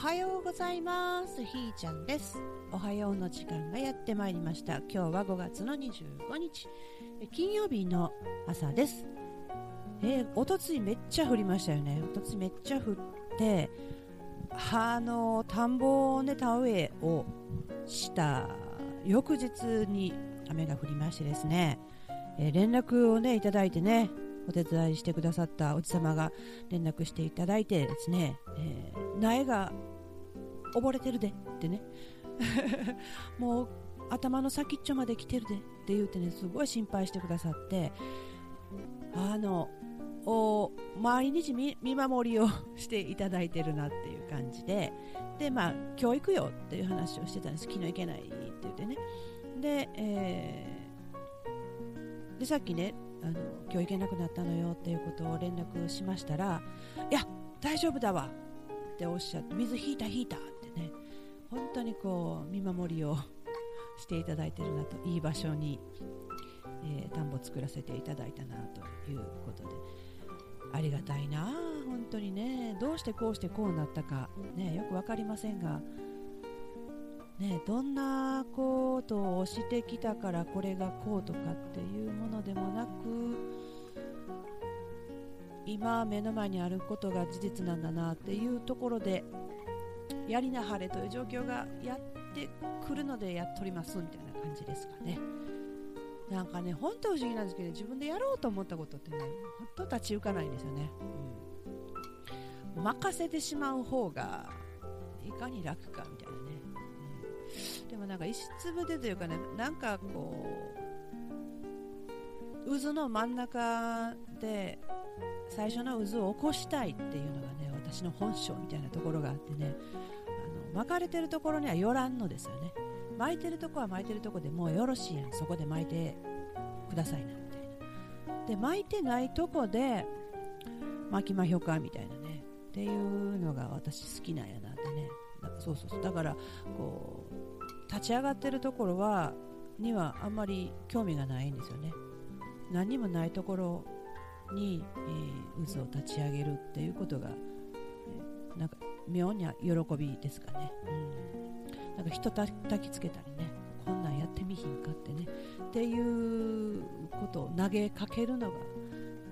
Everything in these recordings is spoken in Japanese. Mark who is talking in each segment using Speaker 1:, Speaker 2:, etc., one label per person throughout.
Speaker 1: はようございます。ひーちゃんです。おはようの時間がやってまいりました。今日は5月の25日。金曜日の朝です。えー、おとついめっちゃ降りましたよね。おとついめっちゃ降ってあの田んぼをね田植えをした翌日に雨が降りましてですね、えー、連絡をねいただいてねお手伝いしてくださったおじ様が連絡していただいてですね、えー、苗が溺れてるでってね。もう頭の先っちょまで来てるでって言うてねすごい心配してくださって。あのお毎日見守りをしていただいてるなっていう感じで。でまあ教育よっていう話をしてたんです。昨日行けないって言ってね。で,、えー、でさっきねあの今日行けなくなったのよっていうことを連絡しましたらいや大丈夫だわっておっしゃって水引いた引いたって当にこう見守りをしていただいてるなといい場所に、えー、田んぼ作らせていただいたなということでありがたいな本当にね。どうしてこうしてこうなったか、ね、よく分かりませんが。ね、どんなことをしてきたからこれがこうとかっていうものでもなく今目の前にあることが事実なんだなっていうところでやりなはれという状況がやってくるのでやっておりますみたいな感じですかね。なんかね本当不思議なんですけど自分でやろうと思ったことってね本当立ち行かないんですよね、うん、任せてしまう方がいかに楽かみたいなね。うん。でもなんか石粒でというかねなんかこう渦の真ん中で最初の渦を起こしたいっていうのがね私の本性みたいなところがあってね。巻かれてるところにはよらんのですよね。巻いてるとこは巻いてるとこでもうよろしいやん。そこで巻いてくださいなみたいな。で巻いてないとこで巻きまひょかみたいなね。っていうのが私好きなんやなってね。そうそうそう。だからこう立ち上がってるところはにはあんまり興味がないんですよね。何にもないところに、えー、渦を立ち上げるっていうことが、えー、なんか妙に喜びですかね、うん、なんか人たきつけたりね。こんなんやってみひんかってね。っていうことを投げかけるのが、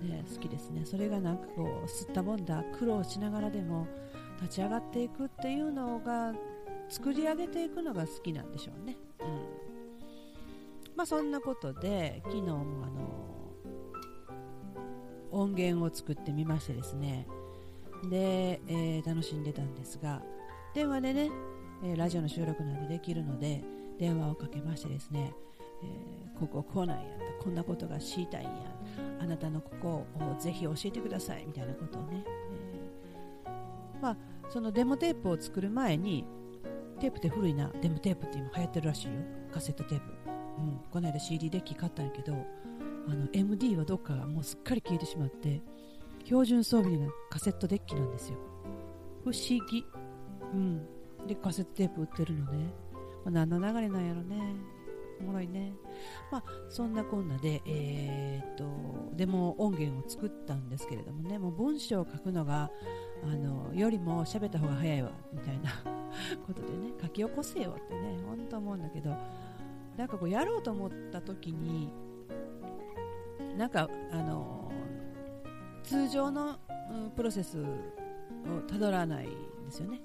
Speaker 1: ね、好きですね。それがなんかこう吸ったもんだ。苦労しながらでも立ち上がっていくっていうのが作り上げていくのが好きなんでしょうね。うん。まあ、そんなことで昨日もあの音源を作ってみましてですね。で、えー、楽しんでたんですが電話でね、え、ラジオの収録なんでできるので電話をかけましてですね、えー、こここうなんやこんなことが知りたいんやあなたのここをぜひ教えてくださいみたいなことをね、えー、まあ、そのデモテープを作る前にテープって古いなデモテープって今流行ってるらしいよ。カセットテープ、うん、この間 CD デッキ買ったんやけど MD はどっかもうすっかり消えてしまって標準装備がカセットデッキなんですよ。不思議。うん。でカセットテープ売ってるのね、まあ、何の流れなんやろね。おもろいね。まあそんなこんなでえー、っとでも音源を作ったんですけれどもね。もう文章を書くのがあのよりも喋った方が早いわ。みたいな。ことでね。書き起こせよってね。本当思うんだけど。なんかこうやろうと思った時になんかあの通常の、プロセスをたどらないんですよね。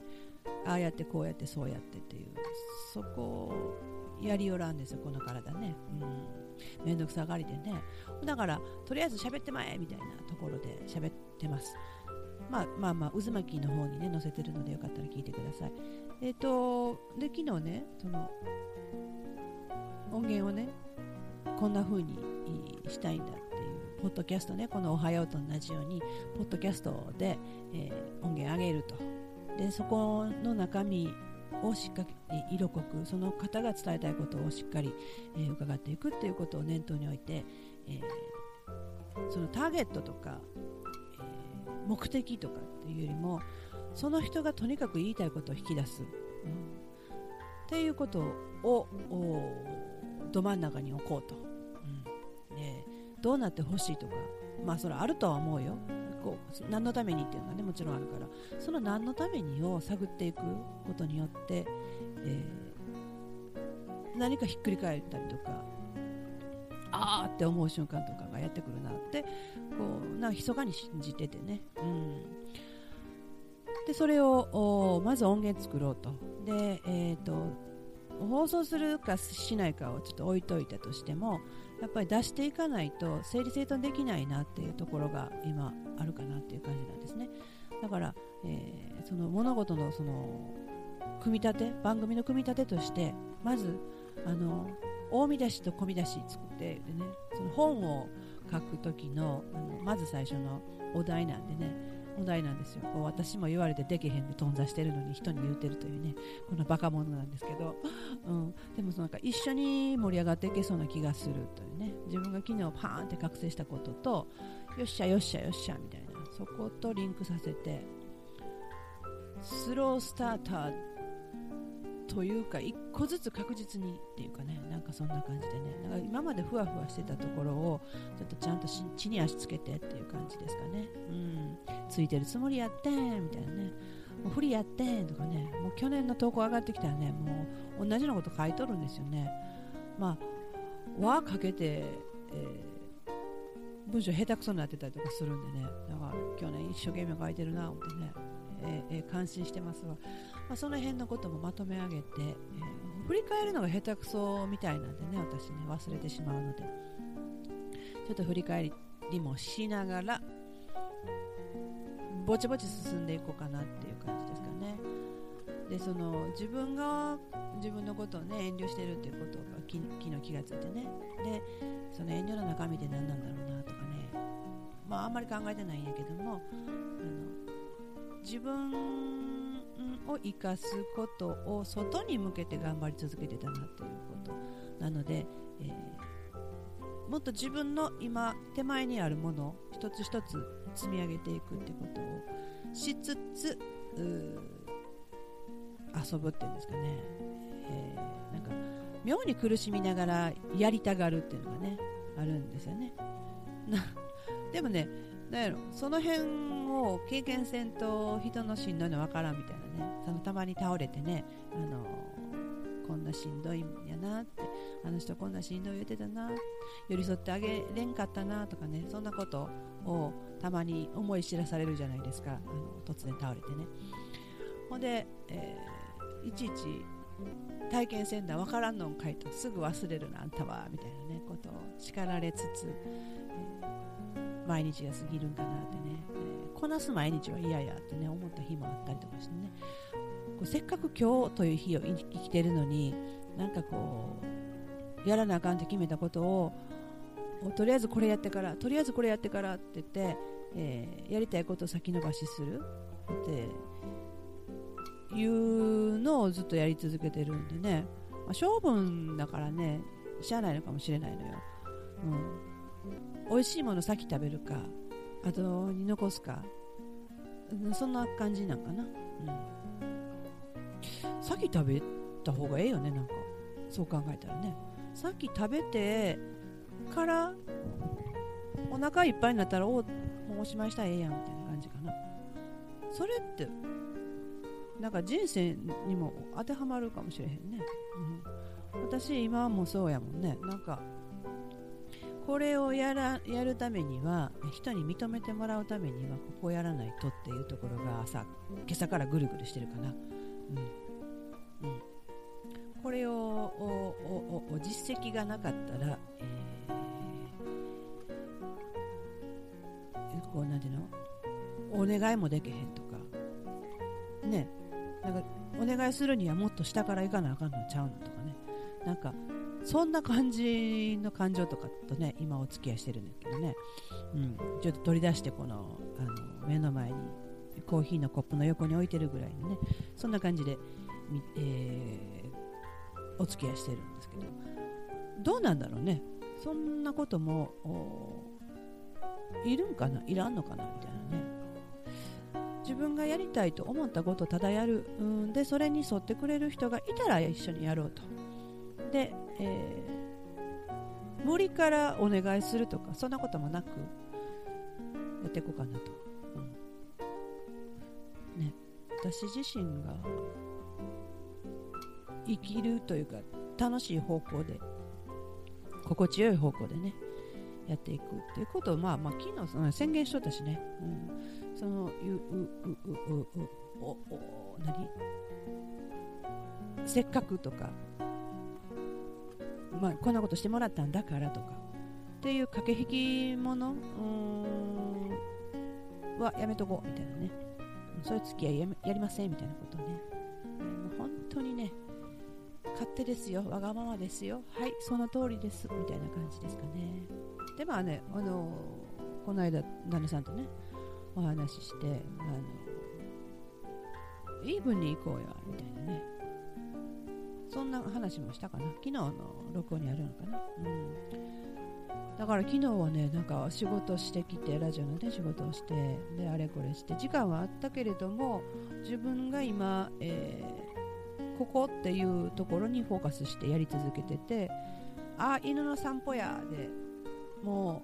Speaker 1: ああやってこうやってそうやってっていうそこをやりよらんですよこの体ね。うん。面倒くさがりでね。だからとりあえず喋ってまえみたいなところで喋ってます。まあまあまあ渦巻きの方にね載せてるのでよかったら聞いてください。えっ、ー、とで昨日ねその音源をねこんな風にしたいんだポッドキャストねこの「おはよう」と同じようにポッドキャストで、えー、音源上げると。でそこの中身をしっかり色濃くその方が伝えたいことをしっかり、えー、伺っていくっていうことを念頭に置いて、えー、そのターゲットとか、えー、目的とかっていうよりもその人がとにかく言いたいことを引き出す、うん、っていうことをど真ん中に置こうと、どうなってほしいとかまあそれあるとは思うよ。こう何のためにっていうのがねもちろんあるから。その何のためにを探っていくことによって、えー、何かひっくり返ったりとかあーって思う瞬間とかがやってくるなってこうなんか密かに信じててね、うん、でそれをまず音源作ろうと。で、えーと放送するかしないかをちょっと置いといたとしてもやっぱり出していかないと整理整頓できないなっていうところが今あるかなっていう感じなんですね。だから、えー、その物事のその組み立て番組の組み立てとしてまずあの大見出しと小見出し作ってでねその本を書く時のあのまず最初のお題なんでねお題なんですよ。こう私も言われてできへんで頓挫してるのに人に言うてるというね。このバカ者なんですけど、うん、でもなんか一緒に盛り上がっていけそうな気がするというね。自分が昨日パーンって覚醒したこととよっしゃよっしゃよっしゃみたいな。そことリンクさせてスロースターターというか一個ずつ確実にっていうかね。なんかそんな感じでね。なんか今までふわふわしてたところをちょっとちゃんと地に足つけてっていう感じですかね。うん。ついてるつもりやってんみたいなね。もう不利やってんとかね。もう去年の投稿上がってきたらねもう同じようなこと書いとるんですよね。まあ和かけて、えー、文章下手くそになってたりとかするんでね。だから去年一生懸命書いてるな思ってね、えーえー、感心してますわ。まあ、その辺のこともまとめ上げて、えー、振り返るのが下手くそみたいなんでね私ね忘れてしまうので。ちょっと振り返りもしながらぼちぼち進んでいこうかなっていう感じですかね。でその自分が自分のことをね遠慮してるっていうことが昨日気がついてね。でその遠慮の中身って何なんだろうなとかね。まああんまり考えてないんやけどもあの自分を生かすことを外に向けて頑張り続けてたなということなので、えー、もっと自分の今手前にあるもの一つ一つ積み上げていくってことをしつつ遊ぶっていうんですかね、えー、なんか妙に苦しみながらやりたがるっていうのがねあるんですよね。でもねなんやろその辺を経験せんと人のしんどいの分からんみたいなねそのたまに倒れてねあのこんなしんどいんやなってあの人こんなしんどい言ってたな寄り添ってあげれんかったなとかねそんなことををたまに思い知らされるじゃないですか。あの突然倒れてね。ほんで、えー、いちいち体験せんだ分からんのんかいとすぐ忘れるなあんたはみたいなねことを叱られつつ、えー、毎日が過ぎるんかなってね、えー、こなす毎日は嫌やってね思った日もあったりとかしてね。こうせっかく今日という日を生きてるのになんかこうやらなあかんって決めたことをとりあえずこれやってからとりあえずこれやってからって言って、えー、やりたいことを先延ばしする。っていうのをずっとやり続けてるんでね、まあ、勝負だからねしゃあないのかもしれないのよ、うん、美味しいもの先食べるかあとに残すか。そんな感じなんかな、うん。先食べた方がええよねなんか。そう考えたらね。さっき食べてからお腹いっぱいになったらおもうおしまいしたらええやんみたいな感じかな。それってなんか人生にも当てはまるかもしれへんね、うん、私今もそうやもんね。なんかこれをやらやるためには人に認めてもらうためにはここやらないとっていうところが朝今朝からぐるぐるしてるかな、うん。うん、これを実績がなかったら、えー、こうなんていうのお願いもできへんとか。ね。なんかお願いするにはもっと下から行かなあかんのちゃうのとかね。なんかそんな感じの感情とかとね今お付き合いしてるんだけどね、うん、ちょっと取り出してこのあの目の前にコーヒーのコップの横に置いてるぐらいのね。そんな感じで、えー、お付き合いしてるんですけど。どうなんだろうね。そんなこともいるんかないらんのかなみたいなね。自分がやりたいと思ったことをただやるうんでそれに沿ってくれる人がいたら一緒にやろうと。で、えー、森からお願いするとかそんなこともなくやっていこうかなと、うん、ね。私自身が生きるというか楽しい方向で心地よい方向でね。やっていくっていうことをまあまあ昨日その宣言しとったしね、うん、そのうううううおお何？せっかくとか。まあこんなことしてもらったんだからとか。っていう駆け引きものはやめとこうみたいなね。そういう付き合いややりませんみたいなことをね、もう本当にね勝手ですよ。わがままですよ。はいその通りです。みたいな感じですかね。でまあねあのこの間旦那さんとねお話ししてあのイーブンに行こうよみたいなね。そんな話もしたかな。昨日の録音にあるのかな。うん。だから昨日はねなんか仕事してきてラジオのね仕事をしてであれこれして時間はあったけれども自分が今、えー、ここっていうところにフォーカスしてやり続けててあ犬の散歩やでも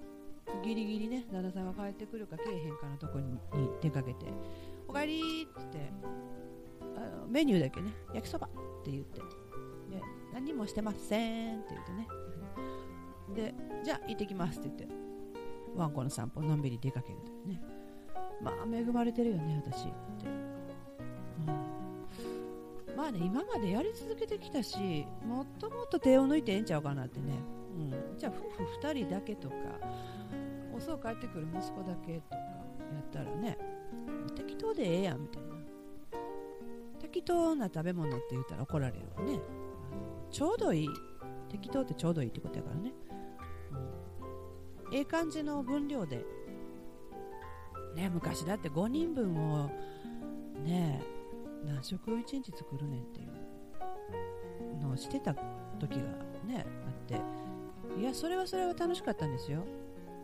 Speaker 1: うギリギリね旦那さんが帰ってくるかけえへんかのところに出かけて「おかえり」って言ってあのメニューだけね焼きそばって言ってで何もしてませんって言ってね。でじゃあ行ってきますって言ってワンコの散歩のんびり出かけるというね。まあ恵まれてるよね私って、うん、まあね今までやり続けてきたしもっともっと手を抜いてええんちゃうかなってね、うん、じゃあ夫婦2人だけとか遅く帰ってくる息子だけとかやったらね適当でええやんみたいな。適当な食べ物って言ったら怒られるわね。ちょうどいい。適当ってちょうどいいってことやからね。うん。ええ感じの分量で。ね昔だって5人分をね何食1日作るねんっていうのをしてた時がねあって。いやそれはそれは楽しかったんですよ。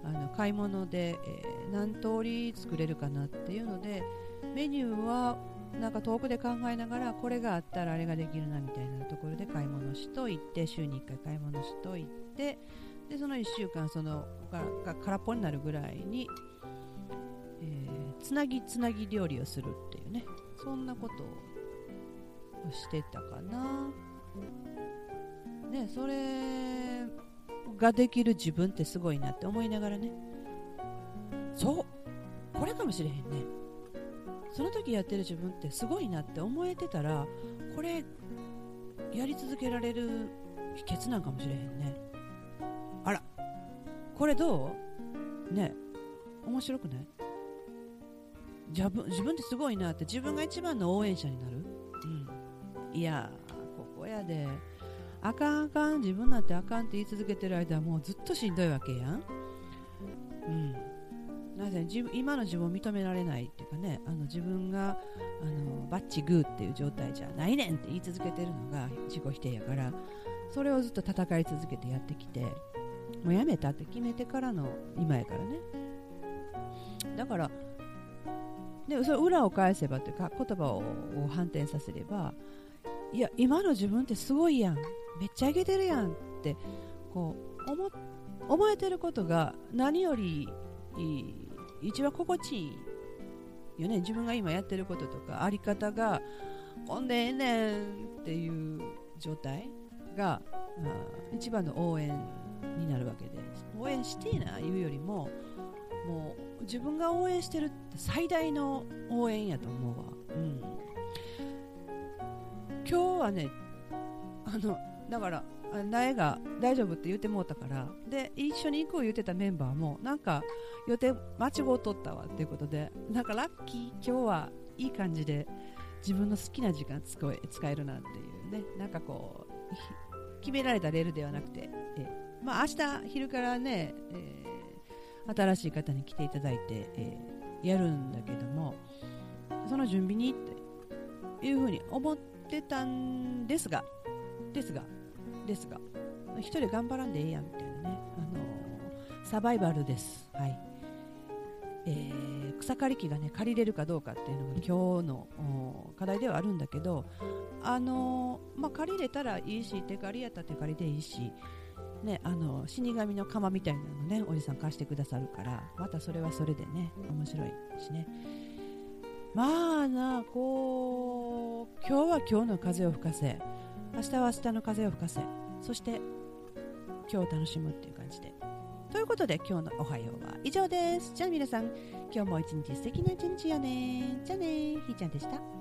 Speaker 1: あの買い物で、えー、何通り作れるかなっていうのでメニューはなんか遠くで考えながらこれがあったらあれができるなみたいなところで買い物しといて週に1回買い物しといてでその1週間そのが空っぽになるぐらいに、えー、つなぎつなぎ料理をするっていうね。そんなことをしてたかな。ねそれができる自分ってすごいなって思いながらね。そう。これかもしれへんね。その時やってる自分ってすごいなって思えてたらこれやり続けられる秘訣なんかもしれへんね。あら。これどう？ね。面白くない？自分自分ってすごいなって自分が一番の応援者になる、うん、いやここやで。あかんあかん自分なんてあかんって言い続けてる間はもうずっとしんどいわけやん、うん、なぜ自分今の自分を認められないっていうかねあの自分があのバッチグーっていう状態じゃないねんって言い続けてるのが自己否定やからそれをずっと戦い続けてやってきてもうやめたって決めてからの今やからね。だからでそれ裏を返せばというか言葉を反転させればいや今の自分ってすごいやん。めっちゃいけてるやんってこう思思えてることが何より一番心地いいよね。自分が今やってることとかあり方がほんでええねんっていう状態が一番の応援になるわけで。応援していな言うよりももう自分が応援してるって最大の応援やと思うわ、うん、今日はねあのだから苗が大丈夫って言ってもうたからで一緒に行く言ってたメンバーもなんか予定間違うとったわっていうことでなんかラッキー今日はいい感じで自分の好きな時間使え使えるなんていうねなんかこう決められたレールではなくてえまあ、明日昼からね、えー、新しい方に来ていただいて、えー、やるんだけどもその準備にっていうふうに思ってたんですがですがですが一人頑張らんでええやんみたいなね、あのー、サバイバルです、はい。えー、草刈り機がね借りれるかどうかっていうのが今日の課題ではあるんだけど、あのー、まあ、借りれたらいいし手借りやったら手借りでいいしね、あの死神の釜みたいなのねおじさん貸してくださるからまたそれはそれでね面白いしね、まあなこう今日は今日の風を吹かせ明日は明日の風を吹かせそして今日を楽しむっていう感じで。ということで今日のおはようは以上です。じゃあ皆さん今日も一日素敵な一日よね。じゃあね。ひーちゃんでした。